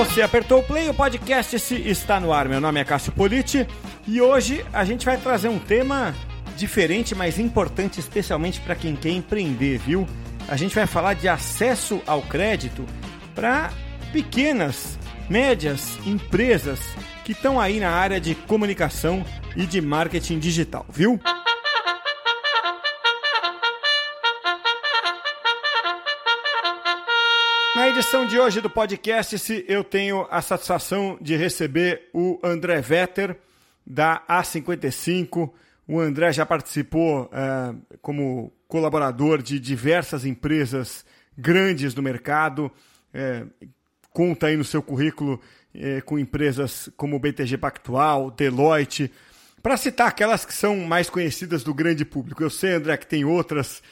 Você apertou o play, o podcast está no ar. Meu nome é Cássio Politi e hoje a gente vai trazer um tema diferente, mas importante, especialmente para quem quer empreender, viu? A gente vai falar de acesso ao crédito para pequenas, médias empresas que estão aí na área de comunicação e de marketing digital, viu? Edição de hoje do podcast, eu tenho a satisfação de receber o André Vetter, da A55. O André já participou é, como colaborador de diversas empresas grandes do mercado, é, conta aí no seu currículo é, com empresas como BTG Pactual, Deloitte, para citar aquelas que são mais conhecidas do grande público. Eu sei, André, que tem outras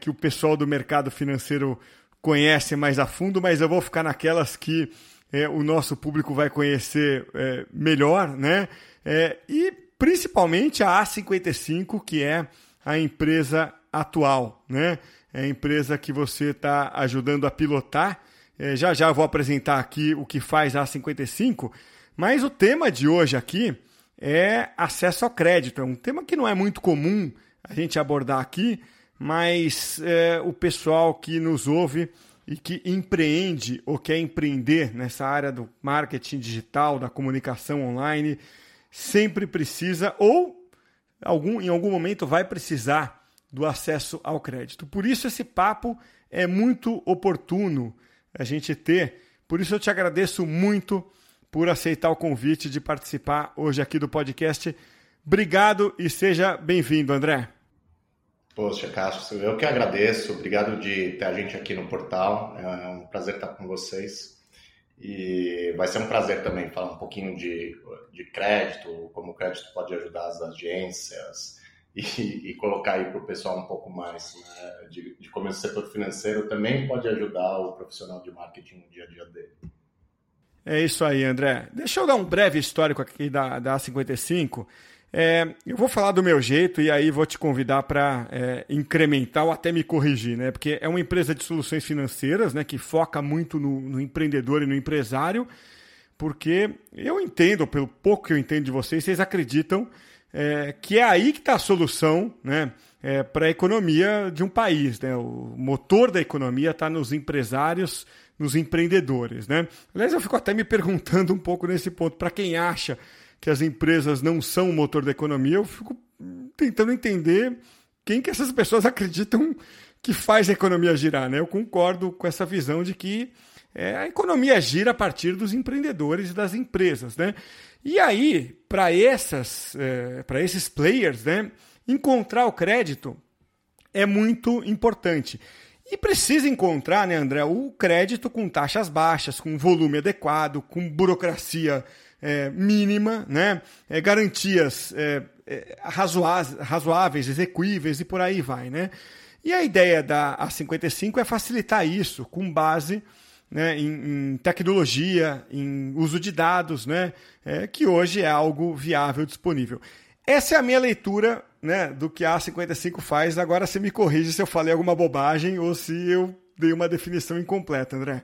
que o pessoal do mercado financeiro conhece mais a fundo, mas eu vou ficar naquelas que é, o nosso público vai conhecer é, melhor, né? É, e principalmente a A55, que é a empresa atual, né? É a empresa que você está ajudando a pilotar. É, já já vou apresentar aqui o que faz a A55, mas o tema de hoje aqui é acesso ao crédito. É um tema que não é muito comum a gente abordar aqui, mas é, o pessoal que nos ouve e que empreende ou quer empreender nessa área do marketing digital, da comunicação online, sempre precisa ou algum, em algum momento vai precisar do acesso ao crédito. Por isso esse papo é muito oportuno a gente ter. Por isso eu te agradeço muito por aceitar o convite de participar hoje aqui do podcast. Obrigado e seja bem-vindo, André. Poxa, Cássio, eu que agradeço. Obrigado de ter a gente aqui no portal. É um prazer estar com vocês. E vai ser um prazer também falar um pouquinho de, de crédito, como o crédito pode ajudar as agências e, e colocar aí para o pessoal um pouco mais né, de, de como esse setor financeiro também pode ajudar o profissional de marketing no dia a dia dele. É isso aí, André. Deixa eu dar um breve histórico aqui da, da A55. É, eu vou falar do meu jeito e aí vou te convidar para é, incrementar ou até me corrigir, né? Porque é uma empresa de soluções financeiras, né? Que foca muito no, no empreendedor e no empresário, porque eu entendo, pelo pouco que eu entendo de vocês, vocês acreditam é, que é aí que está a solução, né? É, para a economia de um país, né? O motor da economia está nos empresários, nos empreendedores, né? Aliás, eu fico até me perguntando um pouco nesse ponto para quem acha que as empresas não são o motor da economia, eu fico tentando entender quem que essas pessoas acreditam que faz a economia girar. Né? Eu concordo com essa visão de que é, a economia gira a partir dos empreendedores e das empresas. Né? E aí, para é, para esses players, né, encontrar o crédito é muito importante. E precisa encontrar, né, André, o crédito com taxas baixas, com volume adequado, com burocracia é, mínima, né? É, garantias é, é razoáveis, execuíveis e por aí vai. Né? E a ideia da A55 é facilitar isso com base né, em, em, tecnologia, em uso de dados, né, é, que hoje é algo viável disponível. Essa é a minha leitura né, do que a A55 faz. Agora você me corrige se eu falei alguma bobagem ou se eu dei uma definição incompleta, André.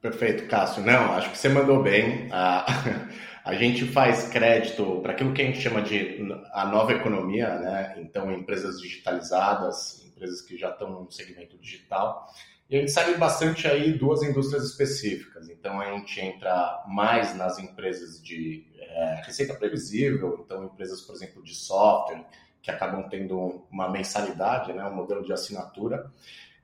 Perfeito, Cássio. Não, acho que você mandou bem. A, a gente faz crédito para aquilo que a gente chama de a nova economia, né? Então, empresas digitalizadas, empresas que já estão no segmento digital. E a gente segue bastante aí duas indústrias específicas. Então, a gente entra mais nas empresas de é, receita previsível, então empresas, por exemplo, de software, que acabam tendo uma mensalidade, né? um modelo de assinatura.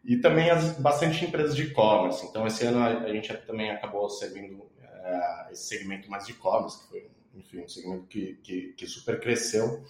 E também as, bastante empresas de e-commerce. Então, esse ano a, a, gente também acabou servindo é, esse segmento mais de e-commerce, que foi, enfim, um segmento que, que, que, super cresceu.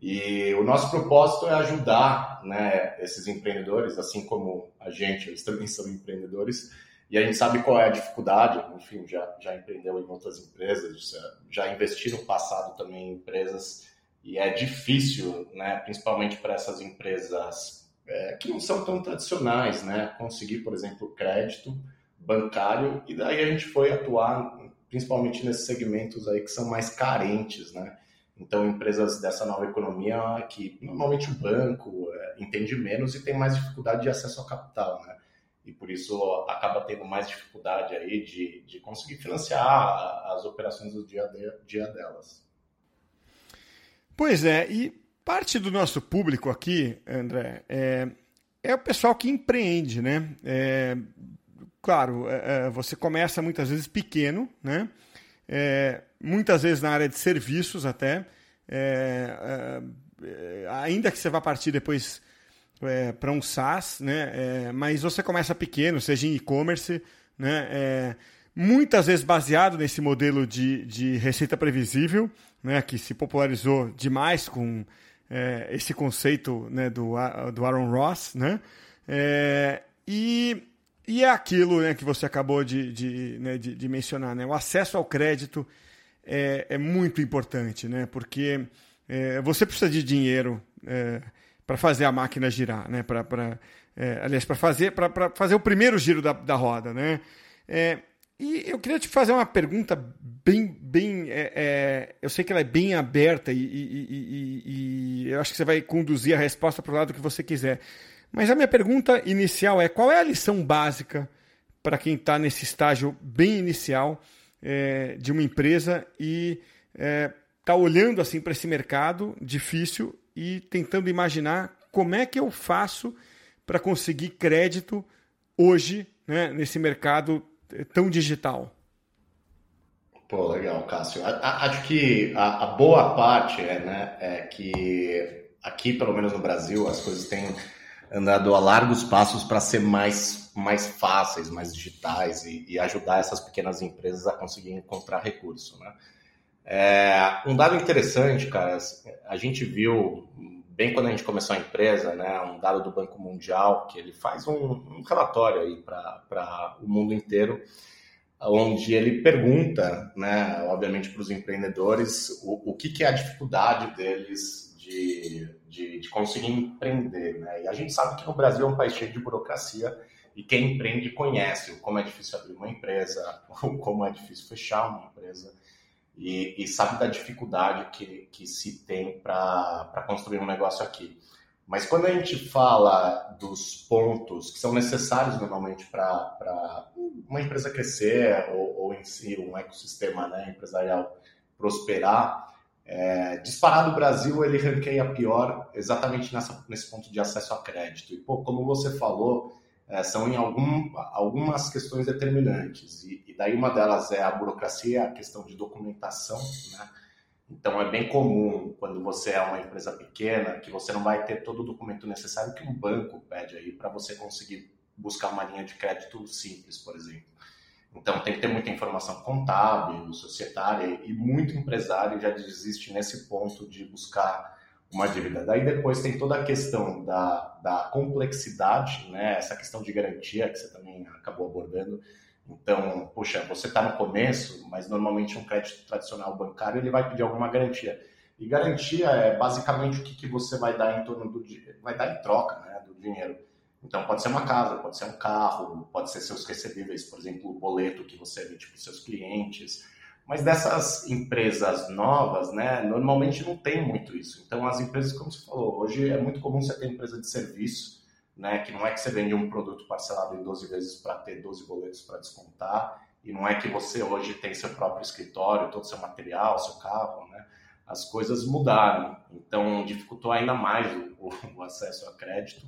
E o nosso propósito é ajudar né, esses empreendedores, assim como a gente, eles também são empreendedores, e a gente sabe qual é a dificuldade, enfim, já, já empreendeu em outras empresas, já investi no passado também em empresas, e é difícil, né, principalmente para essas empresas é, que não são tão tradicionais, né? Conseguir, por exemplo, crédito bancário e daí a gente foi atuar principalmente nesses segmentos aí que são mais carentes, né? Então, empresas dessa nova economia que normalmente o banco é, entende menos e tem mais dificuldade de acesso ao capital, né? e por isso acaba tendo mais dificuldade aí de, de conseguir financiar as operações do dia, de, dia delas. Pois é, e parte do nosso público aqui, André, é, é o pessoal que empreende, né? É, claro, é, é você começa muitas vezes pequeno, né? É, muitas vezes na área de serviços até, é, ainda que você vá partir depois para um SaaS, né? Mas você começa pequeno, seja em e-commerce, né? Muitas vezes baseado nesse modelo de, de receita previsível, né? Que se popularizou demais com é, esse conceito né? do, do Aaron Ross, né? É, e, e é aquilo né, que você acabou de, de, né, de, de mencionar, né? O acesso ao crédito é, é muito importante, né? Porque é, você precisa de dinheiro é, para fazer a máquina girar, né? Pra, pra, é, aliás, para fazer, fazer o primeiro giro da, da roda. Né? É, e eu queria te fazer uma pergunta bem. bem é, é eu sei que ela é bem aberta e, e, e, e, eu acho que você vai conduzir a resposta para o lado que você quiser. Mas a minha pergunta inicial é: qual é a lição básica para quem está nesse estágio bem inicial é, de uma empresa e está olhando assim para esse mercado difícil e tentando imaginar como é que eu faço para conseguir crédito hoje, né, nesse mercado tão digital. Pô, legal, Cássio. Acho que a, a, boa parte é, né, é que aqui, pelo menos no Brasil, as coisas têm andado a largos passos para ser mais, mais fáceis, mais digitais e, e, ajudar essas pequenas empresas a conseguir encontrar recurso, né? É, um dado interessante, cara, a gente viu bem quando a gente começou a empresa, né, um dado do Banco Mundial, que ele faz um, um relatório aí para o mundo inteiro, onde ele pergunta, né, obviamente para os empreendedores, o, o que, que, é a dificuldade deles de, de, de, conseguir empreender. Né? E a gente sabe que no Brasil é um país cheio de burocracia e quem empreende conhece como é difícil abrir uma empresa, como é difícil fechar uma empresa e, e sabe da dificuldade que, que se tem para construir um negócio aqui. Mas quando a gente fala dos pontos que são necessários normalmente para uma empresa crescer ou, ou, em si um ecossistema né, empresarial prosperar, é, disparado o Brasil ele ranqueia pior exatamente nessa, nesse ponto de acesso a crédito. E, pô, como você falou, é, são em algum, algumas questões determinantes. E, e, daí uma delas é a burocracia, a questão de documentação. Né? Então é bem comum quando você é uma empresa pequena que você não vai ter todo o documento necessário que um banco pede aí para você conseguir buscar uma linha de crédito simples, por exemplo. Então tem que ter muita informação contábil, societária e muito empresário já desiste nesse ponto de buscar uma dívida. Daí depois tem toda a questão da, da complexidade, né? essa questão de garantia que você também acabou abordando. Então, puxa, você está no começo, mas normalmente um crédito tradicional bancário ele vai pedir alguma garantia. E garantia é basicamente o que, que você vai dar em torno do vai dar em troca né, do dinheiro. Então pode ser uma casa, pode ser um carro, pode ser seus recebíveis, por exemplo, o boleto que você emite para os seus clientes mas dessas empresas novas, né, normalmente não tem muito isso. Então, as empresas, como você falou, hoje é muito comum você ter empresa de serviço, né, que não é que você vende um produto parcelado em 12 vezes para ter 12 boletos para descontar, e não é que você hoje tem seu próprio escritório, todo seu material, seu carro, né? As coisas mudaram, então dificultou ainda mais o, o acesso a crédito.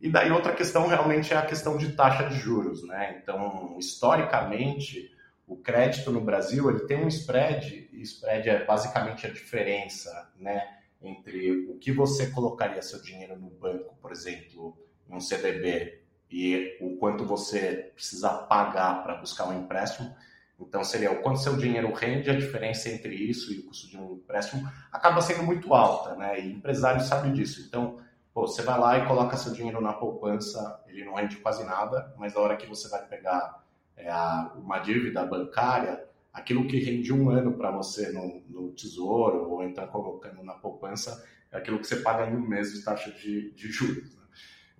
E daí outra questão realmente é a questão de taxa de juros, né? Então, historicamente, o crédito no Brasil ele tem um spread, e spread é basicamente a diferença né, entre o que você colocaria seu dinheiro no banco, por exemplo, um CDB, e o quanto você precisa pagar para buscar um empréstimo. Então, seria o quanto seu dinheiro rende, a diferença entre isso e o custo de um empréstimo acaba sendo muito alta, né? E empresário sabe disso. Então, pô, você vai lá e coloca seu dinheiro na poupança, ele não rende quase nada, mas na hora que você vai pegar é a, uma dívida bancária, aquilo que rende um ano para você no, no, tesouro ou então colocando na poupança, é aquilo que você paga em um mês de taxa de, de juros. Né?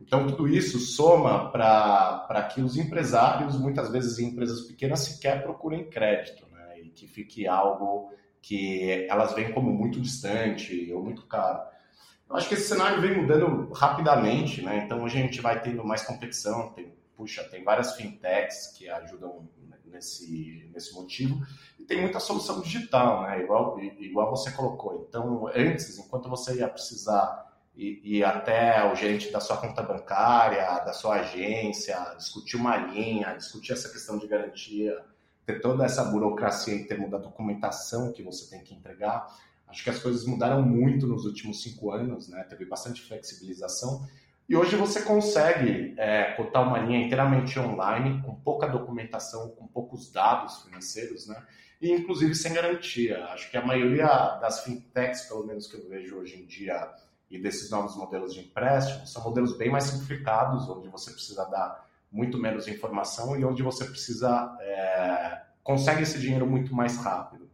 Então, tudo isso soma para que os empresários, muitas vezes em empresas pequenas, sequer procurem crédito, né? e que fique algo que elas veem como muito distante ou muito caro. Eu acho que esse cenário vem mudando rapidamente, né? então hoje a gente vai tendo mais competição, tem puxa, tem várias fintechs que ajudam nesse, nesse motivo, e tem muita solução digital, né? Igual, igual você colocou. Então, antes, enquanto você ia precisar ir até o gerente da sua conta bancária, da sua agência, discutir uma linha, discutir essa questão de garantia, ter toda essa burocracia em termos da documentação que você tem que entregar, acho que as coisas mudaram muito nos últimos cinco anos, né? Teve bastante flexibilização e hoje você consegue é, cotar uma linha inteiramente online, com pouca documentação, com poucos dados financeiros, né? E inclusive sem garantia. Acho que a maioria das fintechs, pelo menos que eu vejo hoje em dia, e desses novos modelos de empréstimo, são modelos bem mais simplificados, onde você precisa dar muito menos informação e onde você precisa é, consegue esse dinheiro muito mais rápido.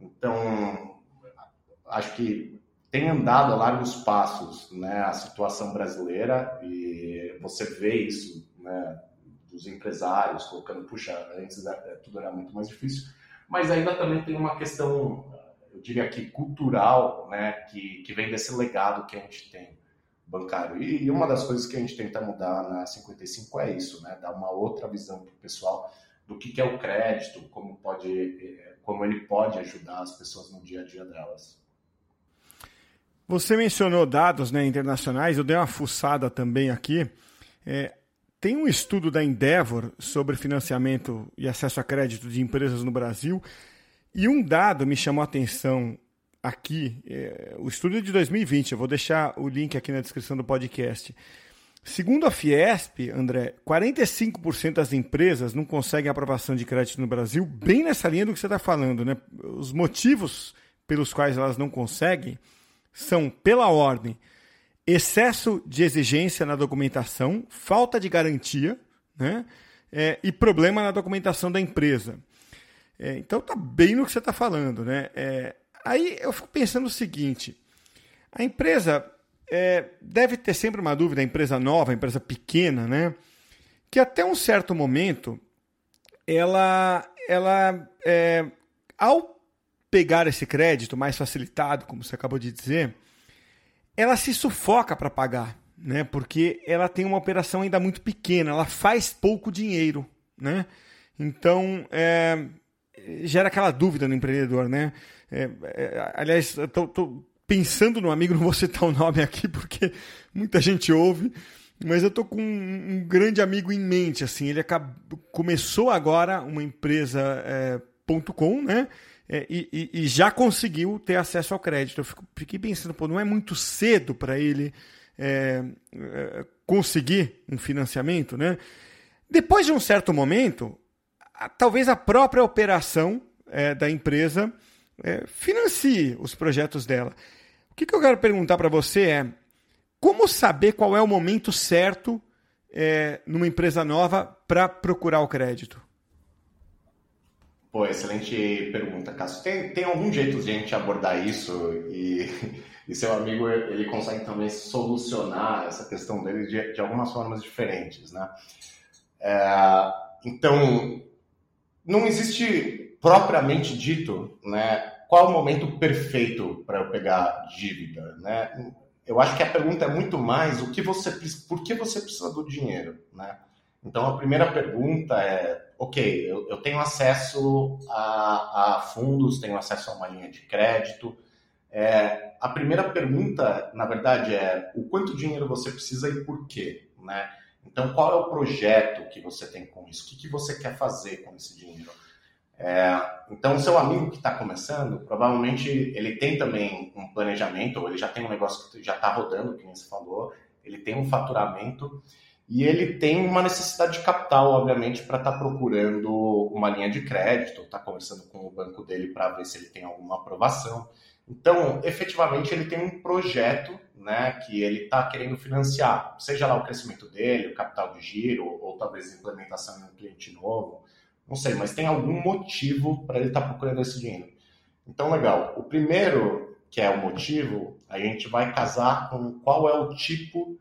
Então, acho que tem andado a largos passos né, a situação brasileira e você vê isso né, dos empresários colocando, puxa, antes tudo era muito mais difícil, mas ainda também tem uma questão, eu diria aqui, cultural, né, que, que vem desse legado que a gente tem bancário. E, e uma das coisas que a gente tenta mudar na 55 é isso, né, dar uma outra visão para o pessoal do que, que é o crédito, como, pode, eh, como ele pode ajudar as pessoas no dia a dia delas. Você mencionou dados né, internacionais, eu dei uma fuçada também aqui. É, tem um estudo da Endeavor sobre financiamento e acesso a crédito de empresas no Brasil, e um dado me chamou a atenção aqui. É, o estudo é de 2020, eu vou deixar o link aqui na descrição do podcast. Segundo a Fiesp, André, 45% das empresas não conseguem aprovação de crédito no Brasil, bem nessa linha do que você está falando. Né? Os motivos pelos quais elas não conseguem são, pela ordem, excesso de exigência na documentação, falta de garantia né? É, e problema na documentação da empresa. É, então tá bem no que você está falando. Né? É, aí eu fico pensando o seguinte: a empresa é, deve ter sempre uma dúvida, a empresa nova, a empresa pequena, né? que até um certo momento ela, ela é, ao pegar esse crédito mais facilitado, como você acabou de dizer, ela se sufoca para pagar, né? Porque ela tem uma operação ainda muito pequena, ela faz pouco dinheiro, né? Então, é, gera aquela dúvida no empreendedor, né? É, é, aliás, estou pensando no amigo, não vou citar o nome aqui porque muita gente ouve, mas eu tô com um, um grande amigo em mente, assim, ele acabou, começou agora uma empresa é, .com, né? É, e, e, já conseguiu ter acesso ao crédito. Eu fico, fiquei pensando, pô, não é muito cedo para ele é, é, conseguir um financiamento, né? Depois de um certo momento, a, talvez a própria operação é, da empresa é, financie os projetos dela. O que, que eu quero perguntar para você é como saber qual é o momento certo é, numa empresa nova para procurar o crédito? Pô, excelente pergunta, Cássio. Tem, tem algum jeito de a gente abordar isso e, e seu amigo ele consegue também solucionar essa questão dele de, de algumas formas diferentes, né? É, então, não existe propriamente dito, né? Qual o momento perfeito para eu pegar dívida, né? Eu acho que a pergunta é muito mais o que você, por que você precisa do dinheiro, né? Então, a primeira pergunta é ok, eu, eu tenho acesso a, a, fundos, tenho acesso a uma linha de crédito. É, a primeira pergunta, na verdade, é o quanto dinheiro você precisa e por quê, né? Então, qual é o projeto que você tem com isso? O que, que você quer fazer com esse dinheiro? É, então, seu amigo que está começando, provavelmente ele tem também um planejamento, ou ele já tem um negócio que já está rodando, que nem você falou, ele tem um faturamento e ele tem uma necessidade de capital, obviamente, para estar tá procurando uma linha de crédito, está conversando com o banco dele para ver se ele tem alguma aprovação. Então, efetivamente, ele tem um projeto né, que ele está querendo financiar, seja lá o crescimento dele, o capital de giro, ou, talvez a implementação em um cliente novo, não sei, mas tem algum motivo para ele estar tá procurando esse dinheiro. Então, legal. O primeiro, que é o motivo, a gente vai casar com qual é o tipo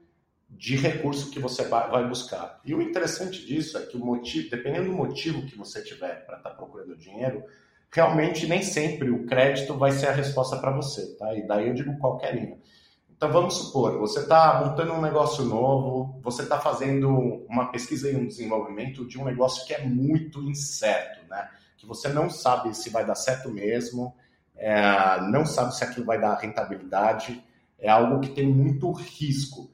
de recurso que você vai buscar. E o interessante disso é que o motivo, dependendo do motivo que você tiver para estar tá procurando dinheiro, realmente nem sempre o crédito vai ser a resposta para você, tá? E daí eu digo qualquer linha. Então vamos supor, você está montando um negócio novo, você está fazendo uma pesquisa e um desenvolvimento de um negócio que é muito incerto, né? Que você não sabe se vai dar certo mesmo, é, não sabe se aquilo vai dar rentabilidade, é algo que tem muito risco.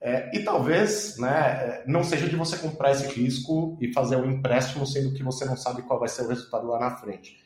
É, e talvez né, não seja de você comprar esse risco e fazer um empréstimo, sendo que você não sabe qual vai ser o resultado lá na frente.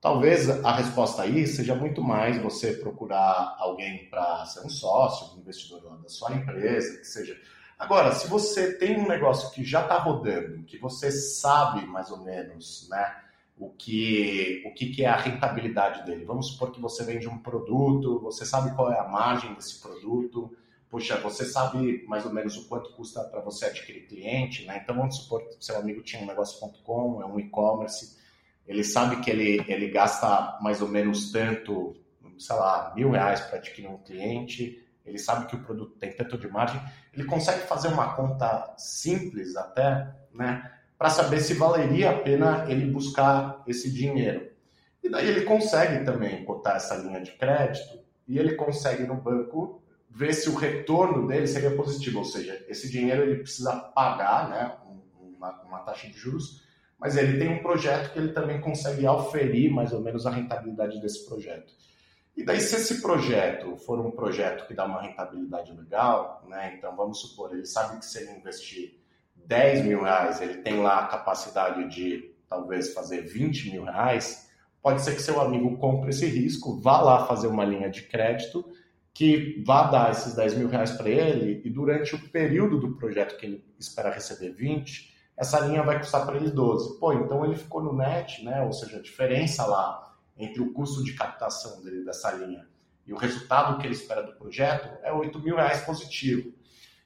Talvez a resposta aí seja muito mais você procurar alguém para ser um sócio, um investidor da sua empresa, que seja. Agora, se você tem um negócio que já está rodando, que você sabe mais ou menos, né, o que, o que, que é a rentabilidade dele. Vamos supor que você vende um produto, você sabe qual é a margem desse produto, puxa, você sabe mais ou menos o quanto custa para você adquirir cliente, né? Então vamos supor que seu amigo tinha um negócio.com, é um e-commerce, ele sabe que ele, ele gasta mais ou menos tanto, sei lá, mil reais para adquirir um cliente, ele sabe que o produto tem tanto de margem, ele consegue fazer uma conta simples até, né? Para saber se valeria a pena ele buscar esse dinheiro. E daí ele consegue também cotar essa linha de crédito e ele consegue no banco ver se o retorno dele seria positivo, ou seja, esse dinheiro ele precisa pagar, né, uma, uma taxa de juros mas ele tem um projeto que ele também consegue auferir mais ou menos a rentabilidade desse projeto. E daí, se esse projeto for um projeto que dá uma rentabilidade legal, né, então vamos supor, ele sabe que se ele investir 10 mil reais, ele tem lá a capacidade de talvez fazer 20 mil reais, pode ser que seu amigo compre esse risco, vá lá fazer uma linha de crédito que vá dar esses 10 mil reais para ele e durante o período do projeto que ele espera receber 20, essa linha vai custar para ele 12. Pô, então ele ficou no net, né? Ou seja, a diferença lá entre o custo de captação dele dessa linha e o resultado que ele espera do projeto é 8 mil reais positivo.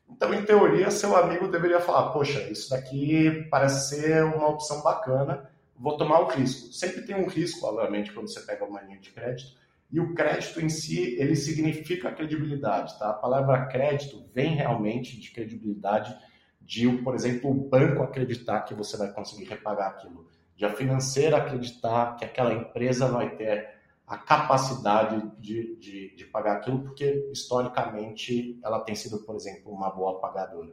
Então, em teoria, seu amigo deveria falar: Poxa, isso daqui parece ser uma opção bacana, vou tomar o risco. Sempre tem um risco, obviamente, quando você pega uma linha de crédito, e o crédito em si, ele significa credibilidade, tá? A palavra crédito vem realmente de credibilidade de, por exemplo, o banco acreditar que você vai conseguir repagar aquilo, de a financeira acreditar que aquela empresa vai ter a capacidade de, de, de, pagar aquilo, porque historicamente ela tem sido, por exemplo, uma boa pagadora.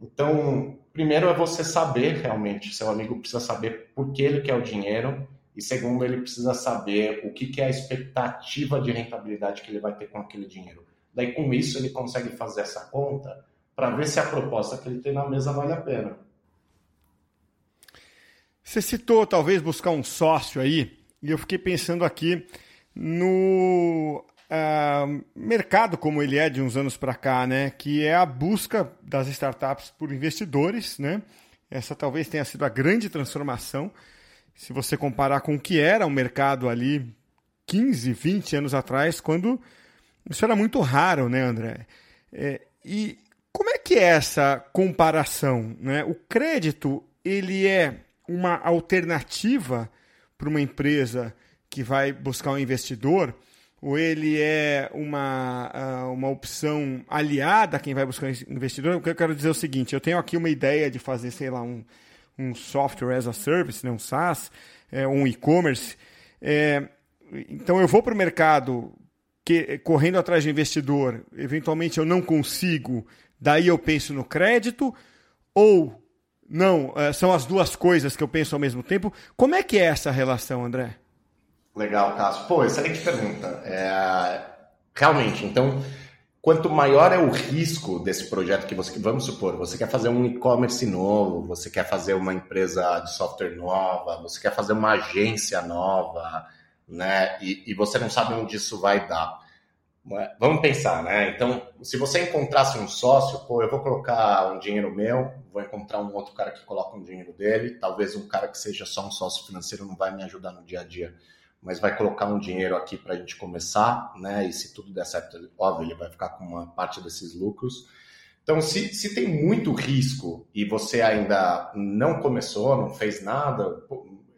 Então, primeiro é você saber realmente, seu amigo precisa saber por que ele quer o dinheiro, e segundo, ele precisa saber o que, que é a expectativa de rentabilidade que ele vai ter com aquele dinheiro. Daí, com isso, ele consegue fazer essa conta para ver se a proposta que ele tem na mesa vale a pena. Você citou talvez buscar um sócio aí, e eu fiquei pensando aqui no uh, mercado como ele é de uns anos para cá, né? Que é a busca das startups por investidores, né? Essa talvez tenha sido a grande transformação. Se você comparar com o que era o mercado ali 15, 20 anos atrás, quando isso era muito raro, né, André? É, e como é que é essa comparação? Né? O crédito ele é uma alternativa para uma empresa que vai buscar um investidor ou ele é uma, ah, uma opção aliada a quem vai buscar um investidor? O que eu quero dizer é o seguinte, eu tenho aqui uma ideia de fazer, sei lá, um, um software as a service, né, um SaaS, é, um e-commerce. É, então eu vou para o mercado que, correndo atrás de investidor, eventualmente eu não consigo daí eu penso no crédito, ou não, é, são as duas coisas que eu penso ao mesmo tempo. Como é que é essa relação, André? Legal, Cássio. Pô, excelente pergunta. É... Realmente, então, quanto maior é o risco desse projeto que você, vamos supor, você quer fazer um e-commerce novo, você quer fazer uma empresa de software nova, você quer fazer uma agência nova, né? E, e você não sabe onde isso vai dar. É? Vamos pensar, né? Então, se você encontrasse um sócio, pô, eu vou colocar um dinheiro meu, vou encontrar um outro cara que coloca um dinheiro dele, talvez um cara que seja só um sócio financeiro não vai me ajudar no dia a dia, mas vai colocar um dinheiro aqui para a gente começar, né? E se tudo der certo, óbvio, ele vai ficar com uma parte desses lucros. Então, se, se tem muito risco e você ainda não começou, não fez nada,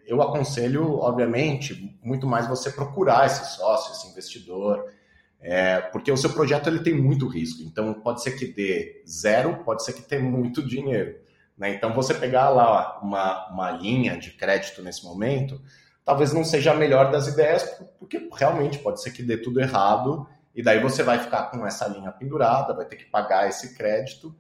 eu aconselho, obviamente, muito mais você procurar esse sócio, esse investidor é, porque o seu projeto ele tem muito risco. Então, pode ser que dê zero, pode ser que tenha muito dinheiro. Né? Então, você pegar lá uma, uma linha de crédito nesse momento, talvez não seja a melhor das ideias, porque realmente pode ser que dê tudo errado e daí você vai ficar com essa linha pendurada, vai ter que pagar esse crédito.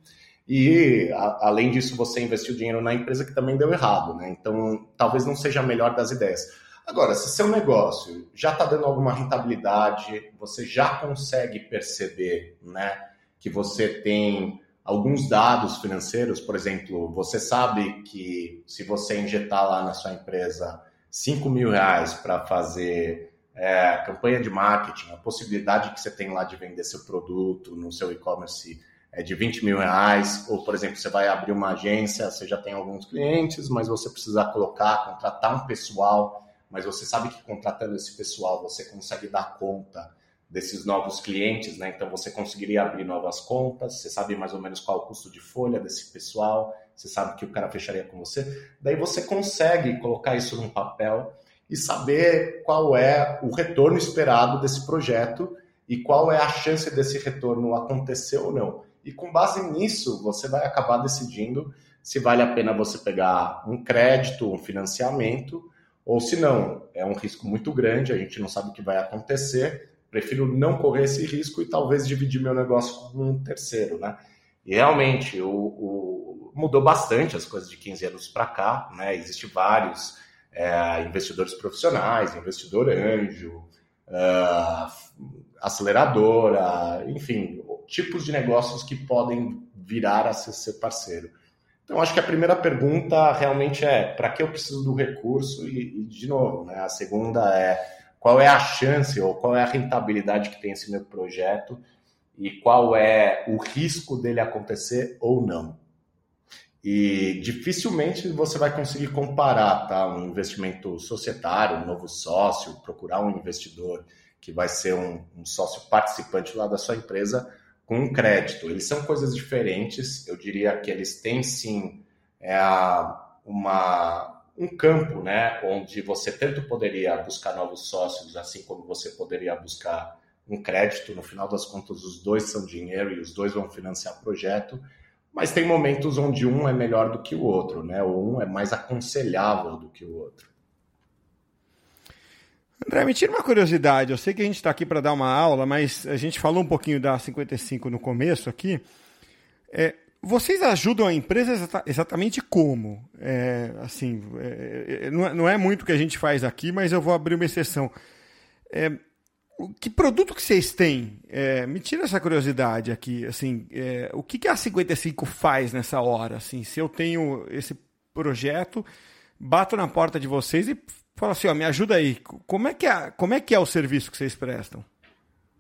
E, a, além disso, você investiu dinheiro na empresa que também deu errado, né? Então, talvez não seja a melhor das ideias. Agora, se seu negócio já está dando alguma rentabilidade, você já consegue perceber, né, que você tem alguns dados financeiros, por exemplo, você sabe que se você injetar lá na sua empresa 5 mil reais para fazer é, campanha de marketing, a possibilidade que você tem lá de vender seu produto no seu e-commerce é de 20 mil reais, ou, por exemplo, você vai abrir uma agência, você já tem alguns clientes, mas você precisa colocar, contratar um pessoal, mas você sabe que contratando esse pessoal você consegue dar conta desses novos clientes, né? Então você conseguiria abrir novas contas, você sabe mais ou menos qual o custo de folha desse pessoal, você sabe que o cara fecharia com você. Daí você consegue colocar isso num papel e saber qual é o retorno esperado desse projeto e qual é a chance desse retorno acontecer ou não. E com base nisso, você vai acabar decidindo se vale a pena você pegar um crédito, um financiamento, ou se não, é um risco muito grande, a gente não sabe o que vai acontecer, prefiro não correr esse risco e talvez dividir meu negócio com um terceiro, né? E realmente, o, o mudou bastante as coisas de 15 anos para cá, né? Existem vários é, investidores profissionais, investidor anjo, uh, aceleradora, enfim, tipos de negócios que podem virar a ser parceiro. Então, acho que a primeira pergunta realmente é para que eu preciso do recurso? E, e, de novo, né, a segunda é qual é a chance ou qual é a rentabilidade que tem esse meu projeto e qual é o risco dele acontecer ou não. E dificilmente você vai conseguir comparar tá, um investimento societário, um novo sócio, procurar um investidor que vai ser um, um sócio participante lá da sua empresa com um crédito. Eles são coisas diferentes. Eu diria que eles têm sim é, uma, um campo, né, onde você tanto poderia buscar novos sócios, assim como você poderia buscar um crédito. No final das contas, os dois são dinheiro e os dois vão financiar projeto mas tem momentos onde um é melhor do que o outro, né? Ou um é mais aconselhável do que o outro. André, me tira uma curiosidade. Eu sei que a gente está aqui para dar uma aula, mas a gente falou um pouquinho da 55 no começo aqui. É, vocês ajudam a empresa exatamente como? É, assim, é, é, não é muito o que a gente faz aqui, mas eu vou abrir uma exceção. Que produto que vocês têm? É, me tira essa curiosidade aqui, assim, é, o que, que a 55 faz nessa hora? Assim, se eu tenho esse projeto, bato na porta de vocês e falo assim, ó, me ajuda aí. Como é que é, como é, que é o serviço que vocês prestam?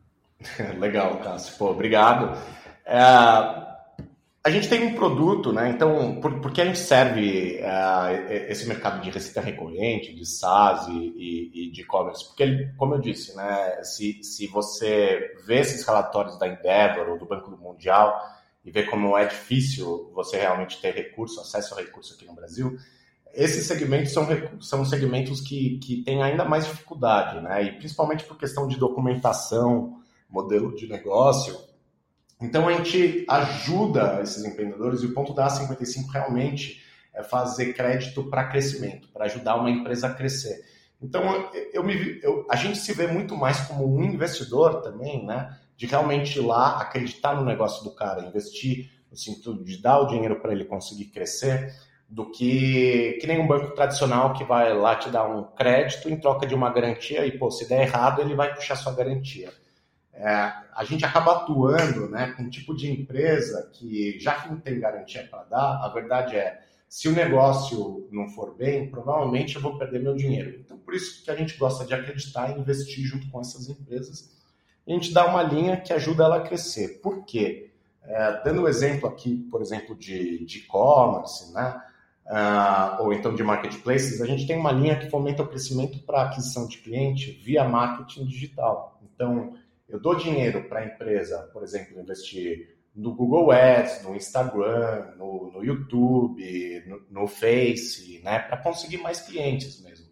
Legal, Cássio. Pô, obrigado. É, a gente tem um produto, né? Então, por, por que a gente serve uh, esse mercado de receita recorrente, de SaaS e, e, e de e-commerce? Porque, ele, como eu disse, né? Se, se você vê esses relatórios da Endeavor ou do Banco Mundial e vê como é difícil você realmente ter recurso, acesso a recurso aqui no Brasil, esses segmentos são, são segmentos que, que têm ainda mais dificuldade, né? E principalmente por questão de documentação, modelo de negócio então a gente ajuda esses empreendedores e o ponto da A55 realmente é fazer crédito para crescimento, para ajudar uma empresa a crescer. Então eu me, eu, a gente se vê muito mais como um investidor também, né? De realmente ir lá acreditar no negócio do cara, investir no sentido de dar o dinheiro para ele conseguir crescer, do que que nem um banco tradicional que vai lá te dar um crédito em troca de uma garantia e pô, se der errado ele vai puxar sua garantia é, a gente acaba atuando né, com um tipo de empresa que, já que não tem garantia para dar, a verdade é, se o negócio não for bem, provavelmente eu vou perder meu dinheiro. Então, por isso que a gente gosta de acreditar e investir junto com essas empresas. E a gente dá uma linha que ajuda ela a crescer. Por quê? É, dando um exemplo aqui, por exemplo, de e-commerce, né? Uh, ou então de marketplaces, a gente tem uma linha que fomenta o crescimento para aquisição de cliente via marketing digital. Então, eu dou dinheiro para a empresa, por exemplo, investir no Google Ads, no Instagram, no, no YouTube, no, no, Face, né, para conseguir mais clientes mesmo.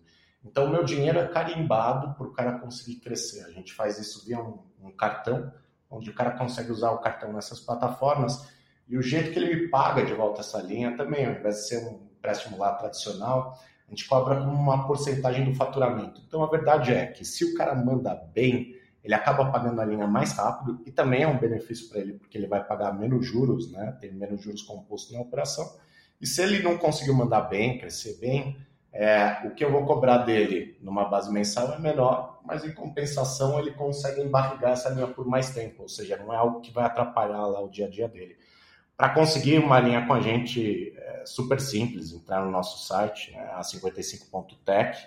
Então, meu dinheiro é carimbado para o cara conseguir crescer. A gente faz isso via um, um, cartão, onde o cara consegue usar o cartão nessas plataformas e o jeito que ele me paga de volta essa linha também, ao invés de ser um empréstimo lá tradicional, a gente cobra como uma porcentagem do faturamento. Então, a verdade é que se o cara manda bem, ele acaba pagando a linha mais rápido e também é um benefício para ele, porque ele vai pagar menos juros, né? tem menos juros composto na operação. E se ele não conseguiu mandar bem, crescer bem, é, o que eu vou cobrar dele numa base mensal é menor, mas em compensação ele consegue embarrigar essa linha por mais tempo, ou seja, não é algo que vai atrapalhar lá o dia a dia dele. Para conseguir uma linha com a gente, é super simples, entrar no nosso site, né, a55.tech,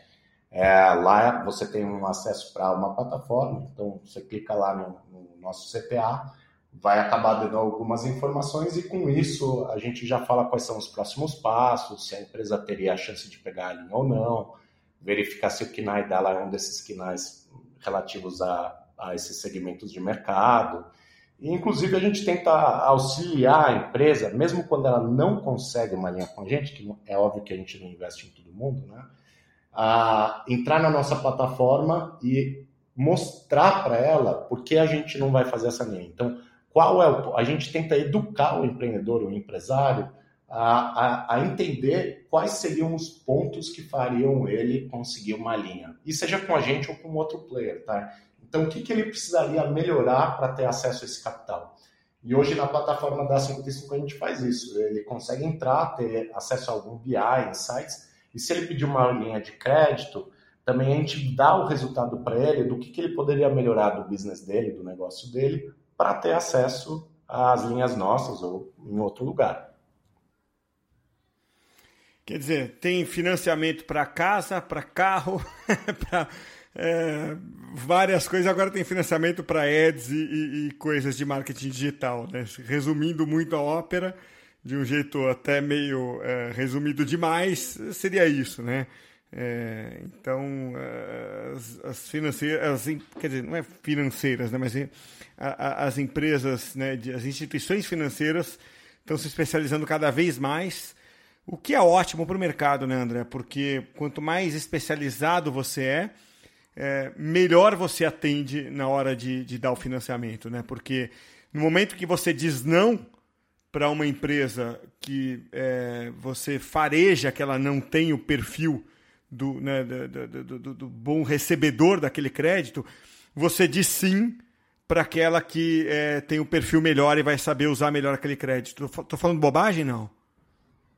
é, lá você tem um acesso para uma plataforma, então você clica lá no, no nosso CTA, vai acabar dando algumas informações e com isso a gente já fala quais são os próximos passos, se a empresa teria a chance de pegar a linha ou não, verificar se o KINAI dela é um desses KINAIs relativos a, a esses segmentos de mercado. E, inclusive, a gente tenta auxiliar a empresa, mesmo quando ela não consegue uma linha com a gente, que é óbvio que a gente não investe em todo mundo, né? A entrar na nossa plataforma e mostrar para ela por que a gente não vai fazer essa linha. Então, qual é o, a gente tenta educar o empreendedor, o empresário, a, a, a, entender quais seriam os pontos que fariam ele conseguir uma linha. E seja com a gente ou com outro player, tá? Então, o que, que ele precisaria melhorar para ter acesso a esse capital? E hoje na plataforma da 55 a gente faz isso. Ele consegue entrar, ter acesso a algum BI, insights, e se ele pedir uma linha de crédito, também a gente dá o resultado para ele do que, que ele poderia melhorar do business dele, do negócio dele, para ter acesso às linhas nossas ou em outro lugar. Quer dizer, tem financiamento para casa, para carro, para é, várias coisas. Agora tem financiamento para ads e, e, e, coisas de marketing digital. Né? Resumindo muito a ópera, de um jeito até meio é, resumido demais, seria isso, né? É, então, as, as financeiras, as, quer dizer, não é financeiras, né, mas as empresas, né, as instituições financeiras estão se especializando cada vez mais, o que é ótimo para o mercado, né, André? Porque quanto mais especializado você é, é melhor você atende na hora de, de dar o financiamento, né? Porque no momento que você diz não para uma empresa que é, você fareja que ela não tem o perfil do, né, do, do, do, bom recebedor daquele crédito, você diz sim para aquela que é, tem o perfil melhor e vai saber usar melhor aquele crédito. Estou falando bobagem, não?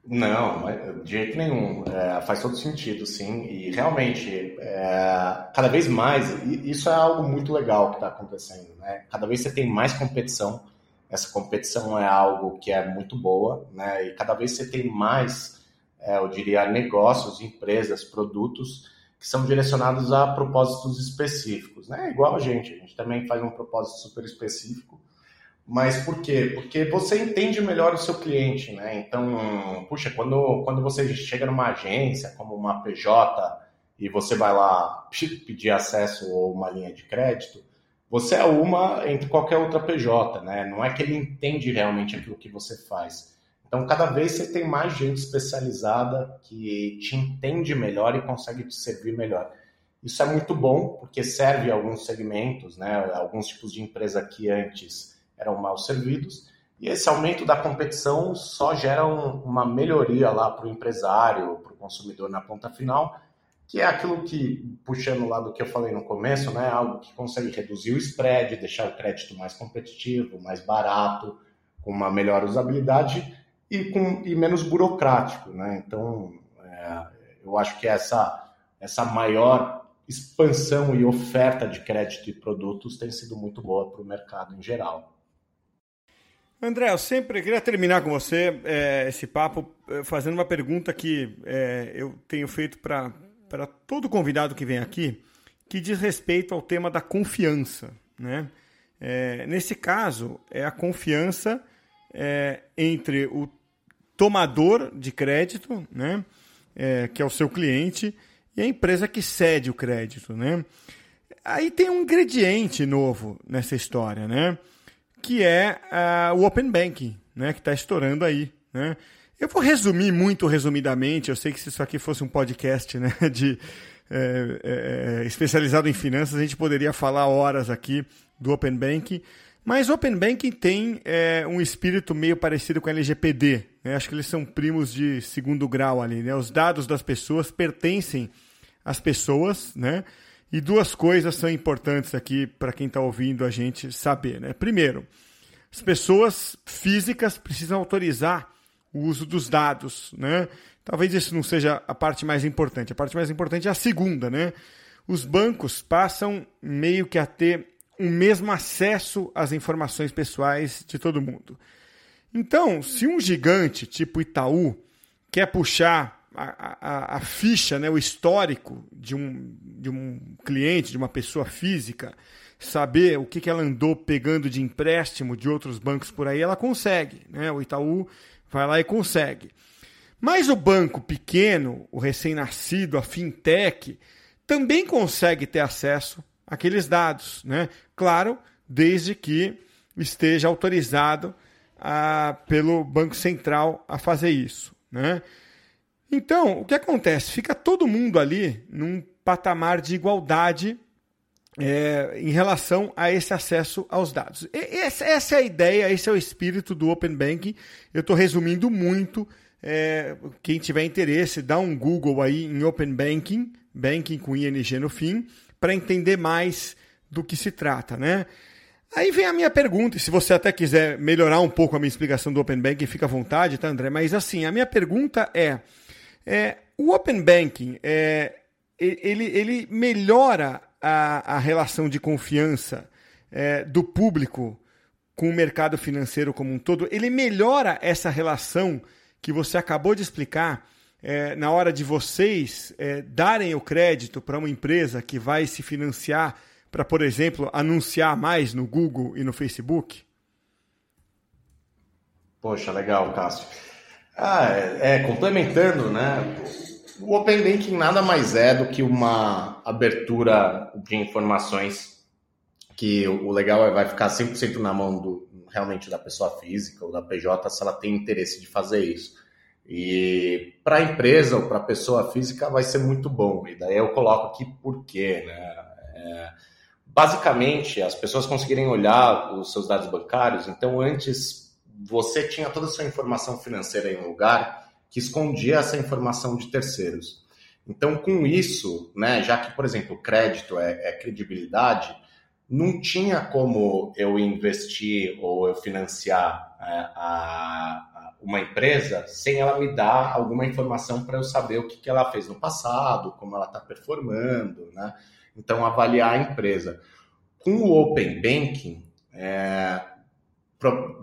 Não, de jeito nenhum. É, faz todo sentido, sim. E realmente, é, cada vez mais, isso é algo muito legal que está acontecendo. Né? Cada vez você tem mais competição. Essa competição é algo que é muito boa, né? E cada vez você tem mais é, eu diria, negócios, empresas, produtos que são direcionados a propósitos específicos. Né? É igual a gente, a gente também faz um propósito super específico. Mas por quê? Porque você entende melhor o seu cliente, né? Então, puxa, quando, quando você chega numa agência, como uma PJ, e você vai lá pedir acesso ou uma linha de crédito, você é uma entre qualquer outra PJ, né? Não é que ele entende realmente aquilo que você faz. Então, cada vez você tem mais gente especializada que te entende melhor e consegue te servir melhor. Isso é muito bom, porque serve alguns segmentos, né? alguns tipos de empresa que antes eram mal servidos, e esse aumento da competição só gera um, uma melhoria lá para o empresário, para o consumidor na ponta final, que é aquilo que, puxando lá do que eu falei no começo, né? algo que consegue reduzir o spread, deixar o crédito mais competitivo, mais barato, com uma melhor usabilidade e, com, e menos burocrático. Né? Então, é, eu acho que essa, essa maior expansão e oferta de crédito e produtos tem sido muito boa para o mercado em geral. André, eu sempre queria terminar com você é, esse papo é, fazendo uma pergunta que é, eu tenho feito para todo convidado que vem aqui, que diz respeito ao tema da confiança. Né? É, nesse caso, é a confiança é, entre o tomador de crédito, né? É, que é o seu cliente, e a empresa que cede o crédito. Né? Aí tem um ingrediente novo nessa história, né? que é uh, o Open Banking, né? que está estourando aí. Né? Eu vou resumir muito resumidamente, eu sei que se isso aqui fosse um podcast né, de, é, é, especializado em finanças, a gente poderia falar horas aqui do Open Banking, mas Open Banking tem é, um espírito meio parecido com a LGPD. Né? Acho que eles são primos de segundo grau ali. Né? Os dados das pessoas pertencem às pessoas, né? E duas coisas são importantes aqui para quem está ouvindo a gente saber. Né? Primeiro, as pessoas físicas precisam autorizar o uso dos dados. Né? Talvez isso não seja a parte mais importante. A parte mais importante é a segunda. Né? Os bancos passam meio que a ter o mesmo acesso às informações pessoais de todo mundo. Então, se um gigante tipo Itaú quer puxar a, a, a, ficha, né, o histórico de um, de um cliente, de uma pessoa física, saber o que, que ela andou pegando de empréstimo de outros bancos por aí, ela consegue. Né? O Itaú vai lá e consegue. Mas o banco pequeno, o recém-nascido, a fintech, também consegue ter acesso àqueles dados. Né? Claro, desde que esteja autorizado a, ah, pelo Banco Central a fazer isso. Né? Então, o que acontece? Fica todo mundo ali num patamar de igualdade é, em relação a esse acesso aos dados. Essa, essa, é a ideia, esse é o espírito do Open Banking. Eu estou resumindo muito. É, quem tiver interesse, dá um Google aí em Open Banking, Banking com ING no fim, para entender mais do que se trata, né? Aí vem a minha pergunta, e se você até quiser melhorar um pouco a minha explicação do Open Banking, fica à vontade, tá, André? Mas assim, a minha pergunta é é, o Open Banking, é, ele, ele melhora a, a relação de confiança é, do público com o mercado financeiro como um todo, ele melhora essa relação que você acabou de explicar é, na hora de vocês é, darem o crédito para uma empresa que vai se financiar para, por exemplo, anunciar mais no Google e no Facebook? Poxa, legal, Cássio. Ah, é, é, complementando, né? O Open Banking nada mais é do que uma abertura de informações que o legal é vai ficar 100% na mão do realmente da pessoa física ou da PJ se ela tem interesse de fazer isso. E para a empresa ou para a pessoa física vai ser muito bom. E daí eu coloco aqui por quê, né? É, basicamente, as pessoas conseguirem olhar os seus dados bancários. Então, antes você tinha toda a sua informação financeira em um lugar que escondia essa informação de terceiros. Então, com isso, né, já que, por exemplo, crédito é, é credibilidade, não tinha como eu investir ou eu financiar é, a, a, uma empresa sem ela me dar alguma informação para eu saber o que, que ela fez no passado, como ela está performando, né? Então, avaliar a empresa. Com o Open Banking, é,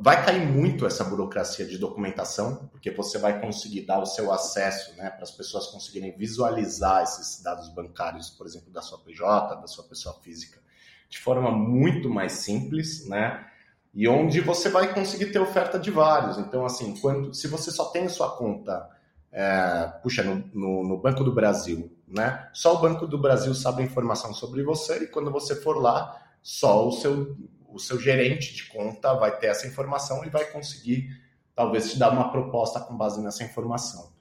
vai cair muito essa burocracia de documentação, porque você vai conseguir dar o seu acesso né, para as pessoas conseguirem visualizar esses dados bancários, por exemplo, da sua PJ, da sua pessoa física, de forma muito mais simples, né? E onde você vai conseguir ter oferta de vários. Então, assim, quando, se você só tem a sua conta, é, puxa, no, no, no Banco do Brasil, né? Só o Banco do Brasil sabe a informação sobre você e quando você for lá, só o seu o seu gerente de conta vai ter essa informação e vai conseguir, talvez, te dar uma proposta com base nessa informação.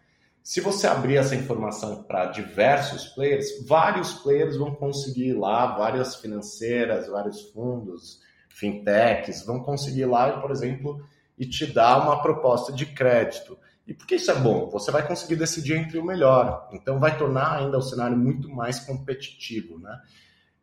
Se você abrir essa informação para diversos players, vários players vão conseguir ir lá, várias financeiras, vários fundos, fintechs, vão conseguir ir lá, por exemplo, e te dar uma proposta de crédito. E por que isso é bom? Você vai conseguir decidir entre o melhor. Então, vai tornar ainda o cenário muito mais competitivo, né?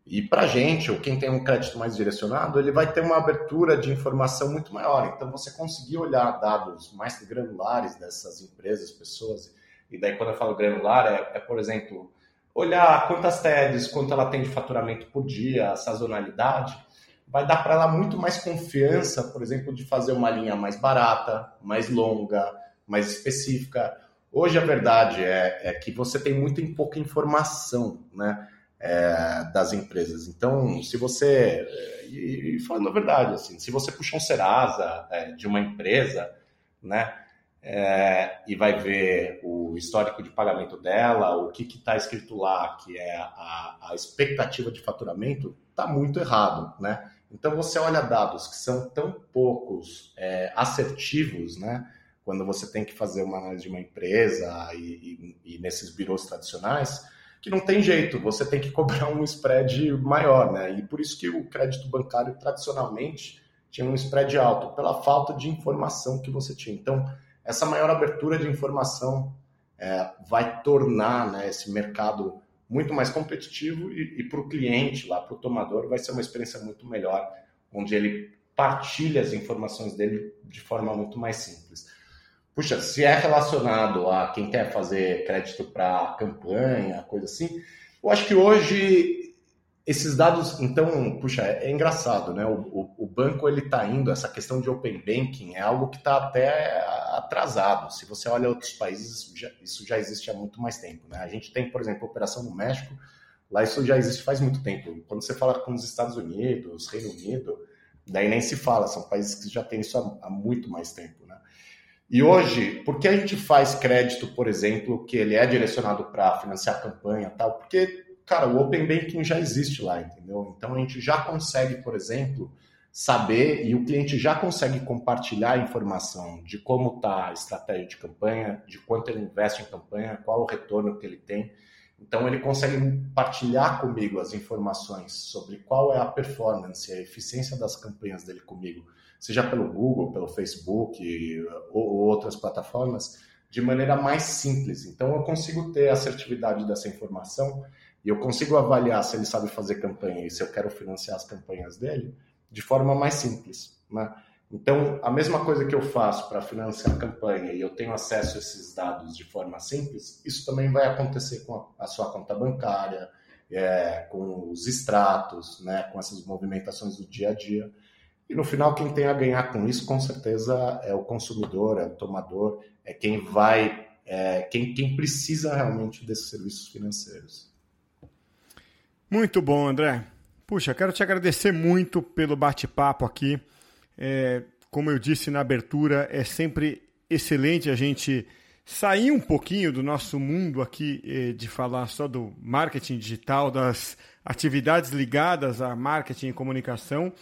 E para a gente, ou quem tem um crédito mais direcionado, ele vai ter uma abertura de informação muito maior. Então, você conseguir olhar dados mais granulares dessas empresas, pessoas, e daí quando eu falo granular, é, é por exemplo, olhar quantas TEDs, quanto ela tem de faturamento por dia, a sazonalidade, vai dar para ela muito mais confiança, por exemplo, de fazer uma linha mais barata, mais longa, mais específica. Hoje a verdade é, é que você tem muito pouca informação, né? É, das empresas. Então, se você, e, e, falando a verdade, assim, se você puxar um Serasa é, de uma empresa, né, é, e vai ver o histórico de pagamento dela, o que está escrito lá, que é a, a expectativa de faturamento, está muito errado, né? Então você olha dados que são tão poucos é, assertivos, né? Quando você tem que fazer uma análise de uma empresa e, e, e nesses birôs tradicionais, que não tem jeito, você tem que cobrar um spread maior, né? E por isso que o crédito bancário tradicionalmente tinha um spread alto, pela falta de informação que você tinha. Então, essa maior abertura de informação é, vai tornar né, esse mercado muito mais competitivo e, e para o cliente, lá para o tomador, vai ser uma experiência muito melhor, onde ele partilha as informações dele de forma muito mais simples. Puxa, se é relacionado a quem quer fazer crédito para campanha, coisa assim, eu acho que hoje esses dados, então, puxa, é, engraçado, né? O, o, o banco ele está indo, essa questão de open banking é algo que está até atrasado. Se você olha outros países, isso já, isso já existe há muito mais tempo, né? A gente tem, por exemplo, operação no México, lá isso já existe faz muito tempo. Quando você fala com os Estados Unidos, Reino Unido, daí nem se fala, são países que já têm isso há, há muito mais tempo? E hoje, por que a gente faz crédito, por exemplo, que ele é direcionado para financiar campanha tal? Porque cara, o Open Banking já existe lá, entendeu? Então a gente já consegue, por exemplo, saber e o cliente já consegue compartilhar a informação de como está a estratégia de campanha, de quanto ele investe em campanha, qual o retorno que ele tem. Então ele consegue partilhar comigo as informações sobre qual é a performance, a eficiência das campanhas dele comigo, seja pelo Google, pelo Facebook ou, ou outras plataformas, de maneira mais simples. Então eu consigo ter a assertividade dessa informação e eu consigo avaliar se ele sabe fazer campanha e se eu quero financiar as campanhas dele de forma mais simples. Né? Então, a mesma coisa que eu faço para financiar a campanha e eu tenho acesso a esses dados de forma simples, isso também vai acontecer com a sua conta bancária, é, com os extratos, né, com essas movimentações do dia a dia. E no final, quem tem a ganhar com isso, com certeza, é o consumidor, é o tomador, é quem vai, é, quem, quem precisa realmente desses serviços financeiros. Muito bom, André. Puxa, quero te agradecer muito pelo bate-papo aqui. É, como eu disse na abertura, é sempre excelente a gente sair um pouquinho do nosso mundo aqui é, de falar só do marketing digital, das atividades ligadas a marketing e comunicação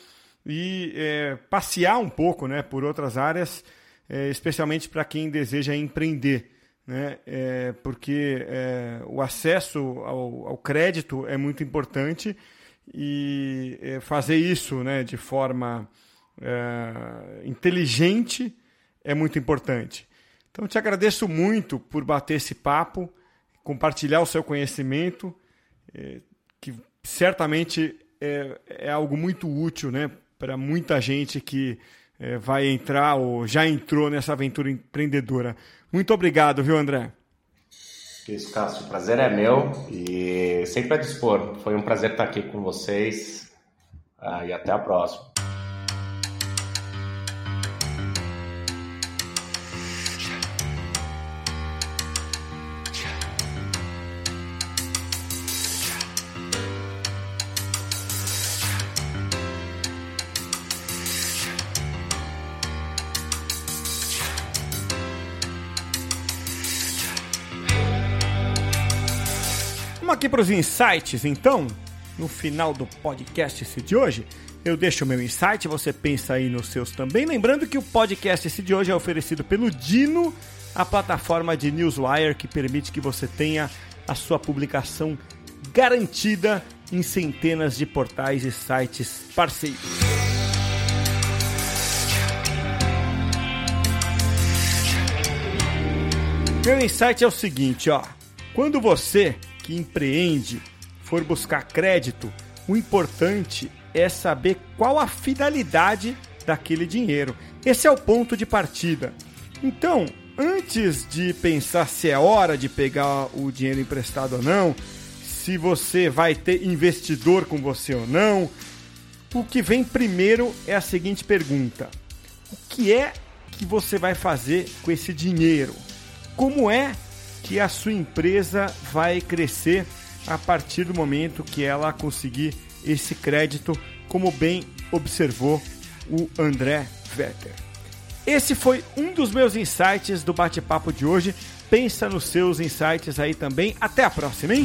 e é, passear um pouco né, por outras áreas, é, especialmente para quem deseja empreender né? É, porque é, o acesso ao, ao, crédito é muito importante e é, fazer isso né, de forma é, inteligente é muito importante. Então, te agradeço muito por bater esse papo, compartilhar o seu conhecimento, que certamente é, é, algo muito útil né, para muita gente que vai entrar ou já entrou nessa aventura empreendedora. Muito obrigado, viu, André? Isso, Cássio. O prazer é meu e sempre a dispor. Foi um prazer estar aqui com vocês ah, e até a próxima. Para os insights, então. No final do podcast de hoje, eu deixo o meu insight, você pensa aí nos seus também. Lembrando que o podcast de hoje é oferecido pelo Dino, a plataforma de Newswire que permite que você tenha a sua publicação garantida em centenas de portais e sites parceiros. Meu insight é o seguinte, ó. Quando você que empreende for buscar crédito, o importante é saber qual a finalidade daquele dinheiro. Esse é o ponto de partida. Então, antes de pensar se é hora de pegar o dinheiro emprestado ou não, se você vai ter investidor com você ou não, o que vem primeiro é a seguinte pergunta: o que é que você vai fazer com esse dinheiro? Como é que a sua empresa vai crescer a partir do momento que ela conseguir esse crédito, como bem observou o André Vetter. Esse foi um dos meus insights do bate-papo de hoje. Pensa nos seus insights aí também. Até a próxima, hein?